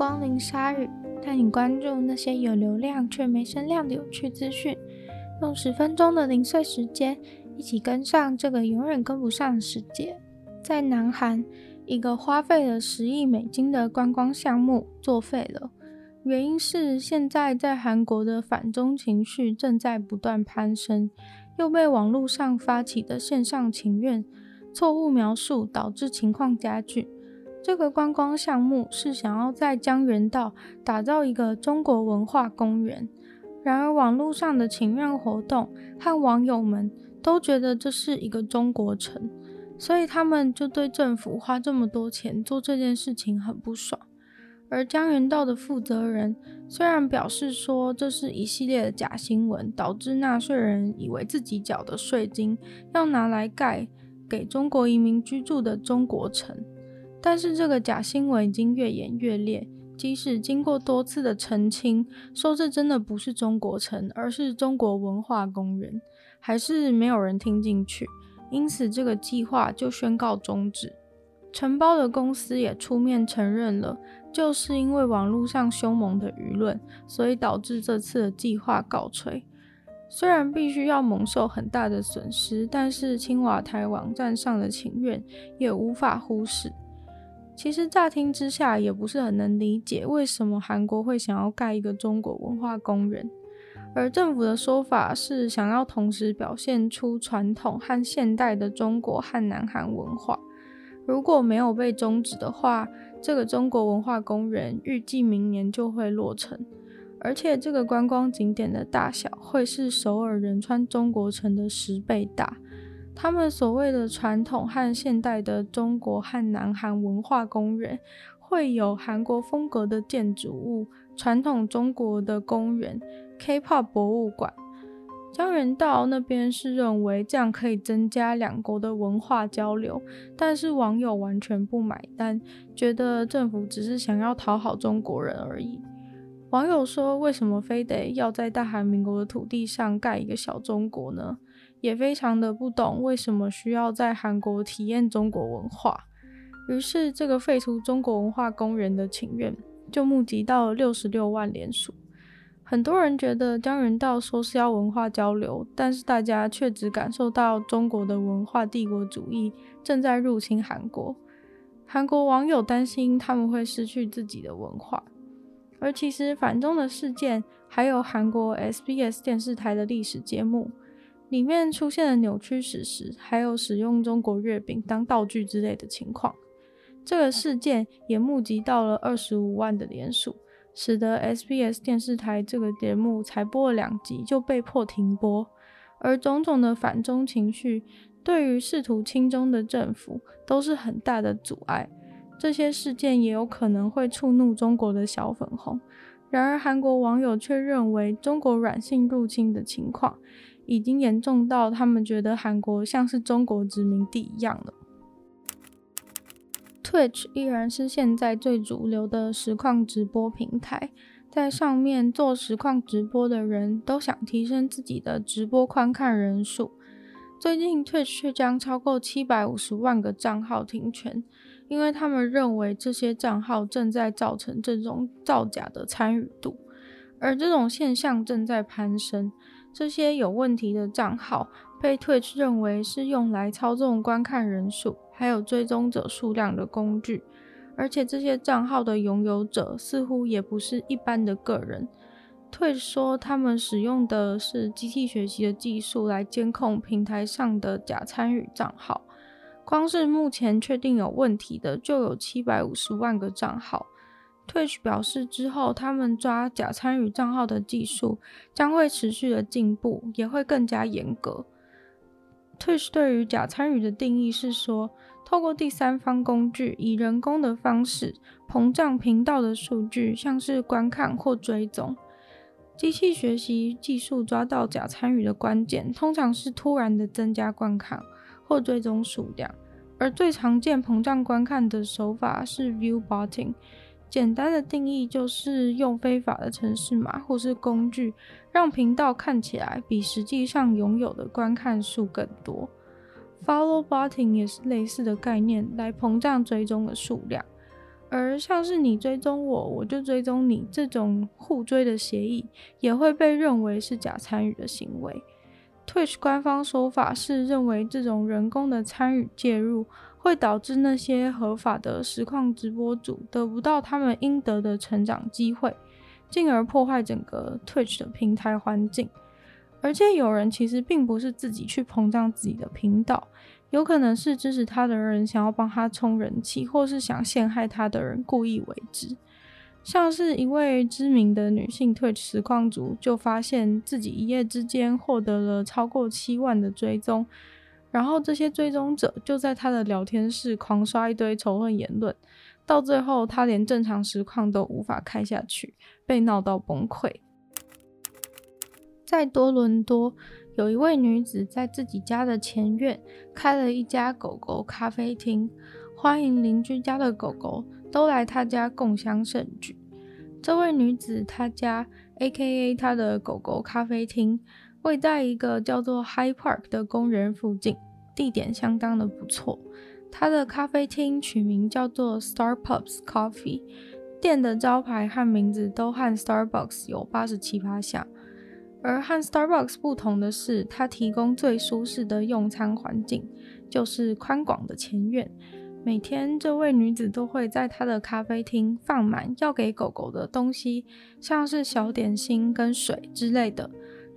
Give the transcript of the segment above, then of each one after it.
光临鲨语，带你关注那些有流量却没声量的有趣资讯。用十分钟的零碎时间，一起跟上这个永远跟不上的世界。在南韩，一个花费了十亿美金的观光项目作废了，原因是现在在韩国的反中情绪正在不断攀升，又被网络上发起的线上请愿错误描述，导致情况加剧。这个观光项目是想要在江原道打造一个中国文化公园，然而网络上的请愿活动和网友们都觉得这是一个中国城，所以他们就对政府花这么多钱做这件事情很不爽。而江原道的负责人虽然表示说这是一系列的假新闻，导致纳税人以为自己缴的税金要拿来盖给中国移民居住的中国城。但是这个假新闻已经越演越烈，即使经过多次的澄清，说这真的不是中国城，而是中国文化公园，还是没有人听进去，因此这个计划就宣告终止。承包的公司也出面承认了，就是因为网络上凶猛的舆论，所以导致这次的计划告吹。虽然必须要蒙受很大的损失，但是青瓦台网站上的请愿也无法忽视。其实乍听之下也不是很能理解，为什么韩国会想要盖一个中国文化公园，而政府的说法是想要同时表现出传统和现代的中国和南韩文化。如果没有被终止的话，这个中国文化公园预计明年就会落成，而且这个观光景点的大小会是首尔仁川中国城的十倍大。他们所谓的传统和现代的中国和南韩文化公园，会有韩国风格的建筑物、传统中国的公园、K-pop 博物馆。江原道那边是认为这样可以增加两国的文化交流，但是网友完全不买单，觉得政府只是想要讨好中国人而已。网友说：“为什么非得要在大韩民国的土地上盖一个小中国呢？”也非常的不懂为什么需要在韩国体验中国文化，于是这个废除中国文化工人的请愿就募集到了六十六万连署。很多人觉得江原道说是要文化交流，但是大家却只感受到中国的文化帝国主义正在入侵韩国。韩国网友担心他们会失去自己的文化，而其实反中的事件还有韩国 SBS 电视台的历史节目。里面出现了扭曲史实，还有使用中国月饼当道具之类的情况。这个事件也募集到了二十五万的联署，使得 SBS 电视台这个节目才播了两集就被迫停播。而种种的反中情绪，对于试图亲中的政府都是很大的阻碍。这些事件也有可能会触怒中国的小粉红。然而，韩国网友却认为中国软性入侵的情况。已经严重到他们觉得韩国像是中国殖民地一样了。Twitch 依然是现在最主流的实况直播平台，在上面做实况直播的人都想提升自己的直播观看人数。最近 Twitch 却将超过七百五十万个账号停权，因为他们认为这些账号正在造成这种造假的参与度，而这种现象正在攀升。这些有问题的账号被 Twitch 认为是用来操纵观看人数还有追踪者数量的工具，而且这些账号的拥有者似乎也不是一般的个人。Twitch 说他们使用的是机器学习的技术来监控平台上的假参与账号，光是目前确定有问题的就有七百五十万个账号。Twitch 表示，之后他们抓假参与账号的技术将会持续的进步，也会更加严格。Twitch 对于假参与的定义是说，透过第三方工具，以人工的方式膨胀频道的数据，像是观看或追踪。机器学习技术抓到假参与的关键，通常是突然的增加观看或追踪数量，而最常见膨胀观看的手法是 View Botting。简单的定义就是用非法的程式码或是工具，让频道看起来比实际上拥有的观看数更多。Follow botting 也是类似的概念，来膨胀追踪的数量。而像是你追踪我，我就追踪你这种互追的协议，也会被认为是假参与的行为。Twitch 官方说法是认为这种人工的参与介入，会导致那些合法的实况直播主得不到他们应得的成长机会，进而破坏整个 Twitch 的平台环境。而且有人其实并不是自己去膨胀自己的频道。有可能是支持他的人想要帮他冲人气，或是想陷害他的人故意为之。像是一位知名的女性 Twitch 实况主，就发现自己一夜之间获得了超过七万的追踪，然后这些追踪者就在他的聊天室狂刷一堆仇恨言论，到最后他连正常实况都无法开下去，被闹到崩溃。在多伦多，有一位女子在自己家的前院开了一家狗狗咖啡厅，欢迎邻居家的狗狗都来她家共襄盛举。这位女子她家 （A.K.A. 她的狗狗咖啡厅）位在一个叫做 High Park 的公园附近，地点相当的不错。她的咖啡厅取名叫做 Star Pups Coffee，店的招牌和名字都和 Starbucks 有八十七趴像。而和 Starbucks 不同的是，它提供最舒适的用餐环境，就是宽广的前院。每天，这位女子都会在她的咖啡厅放满要给狗狗的东西，像是小点心跟水之类的，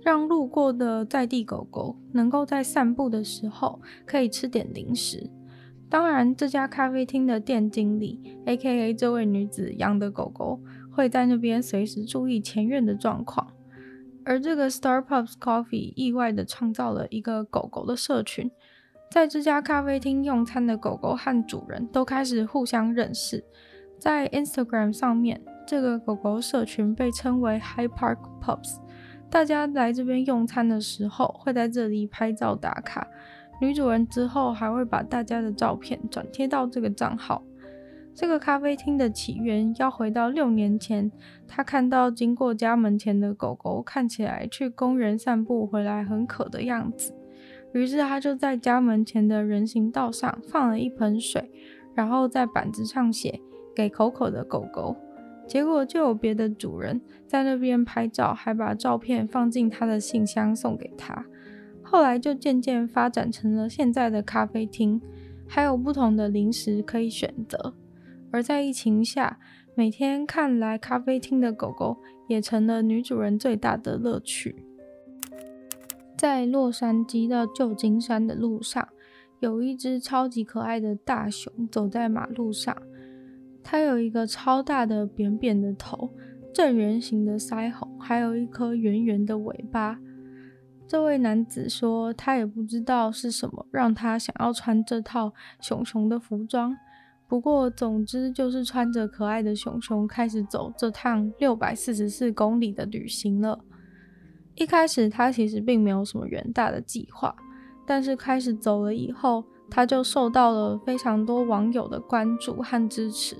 让路过的在地狗狗能够在散步的时候可以吃点零食。当然，这家咖啡厅的店经理，AKA 这位女子养的狗狗，会在那边随时注意前院的状况。而这个 Star Pups Coffee 意外地创造了一个狗狗的社群，在这家咖啡厅用餐的狗狗和主人都开始互相认识。在 Instagram 上面，这个狗狗社群被称为 High Park Pups。大家来这边用餐的时候，会在这里拍照打卡。女主人之后还会把大家的照片转贴到这个账号。这个咖啡厅的起源要回到六年前，他看到经过家门前的狗狗看起来去公园散步回来很渴的样子，于是他就在家门前的人行道上放了一盆水，然后在板子上写“给口渴的狗狗”。结果就有别的主人在那边拍照，还把照片放进他的信箱送给他。后来就渐渐发展成了现在的咖啡厅，还有不同的零食可以选择。而在疫情下，每天看来咖啡厅的狗狗也成了女主人最大的乐趣。在洛杉矶到旧金山的路上，有一只超级可爱的大熊走在马路上。它有一个超大的扁扁的头，正圆形的腮红，还有一颗圆圆的尾巴。这位男子说，他也不知道是什么让他想要穿这套熊熊的服装。不过，总之就是穿着可爱的熊熊开始走这趟六百四十四公里的旅行了。一开始，他其实并没有什么远大的计划，但是开始走了以后，他就受到了非常多网友的关注和支持。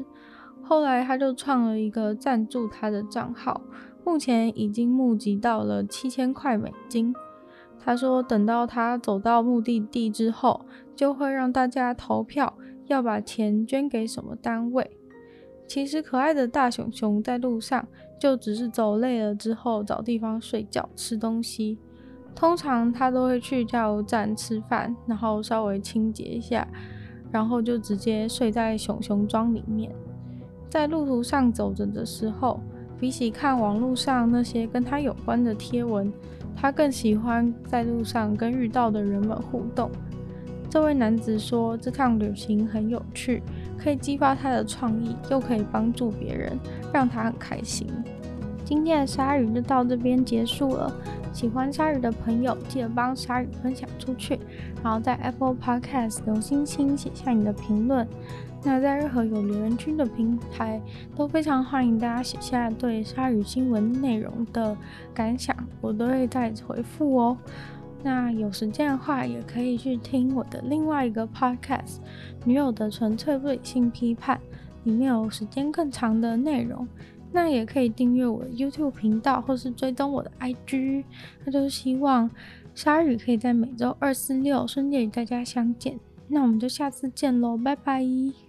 后来，他就创了一个赞助他的账号，目前已经募集到了七千块美金。他说，等到他走到目的地之后，就会让大家投票。要把钱捐给什么单位？其实可爱的大熊熊在路上就只是走累了之后找地方睡觉、吃东西。通常它都会去加油站吃饭，然后稍微清洁一下，然后就直接睡在熊熊装里面。在路途上走着的时候，比起看网络上那些跟他有关的贴文，他更喜欢在路上跟遇到的人们互动。这位男子说：“这趟旅行很有趣，可以激发他的创意，又可以帮助别人，让他很开心。”今天的鲨鱼就到这边结束了。喜欢鲨鱼的朋友，记得帮鲨鱼分享出去，然后在 Apple Podcast 留星星，写下你的评论。那在任何有留言区的平台，都非常欢迎大家写下对鲨鱼新闻内容的感想，我都会再回复哦。那有时间的话，也可以去听我的另外一个 podcast《女友的纯粹理性批判》，里面有时间更长的内容。那也可以订阅我的 YouTube 频道，或是追踪我的 IG。那就希望鲨鱼可以在每周二、四、六顺利与大家相见。那我们就下次见喽，拜拜。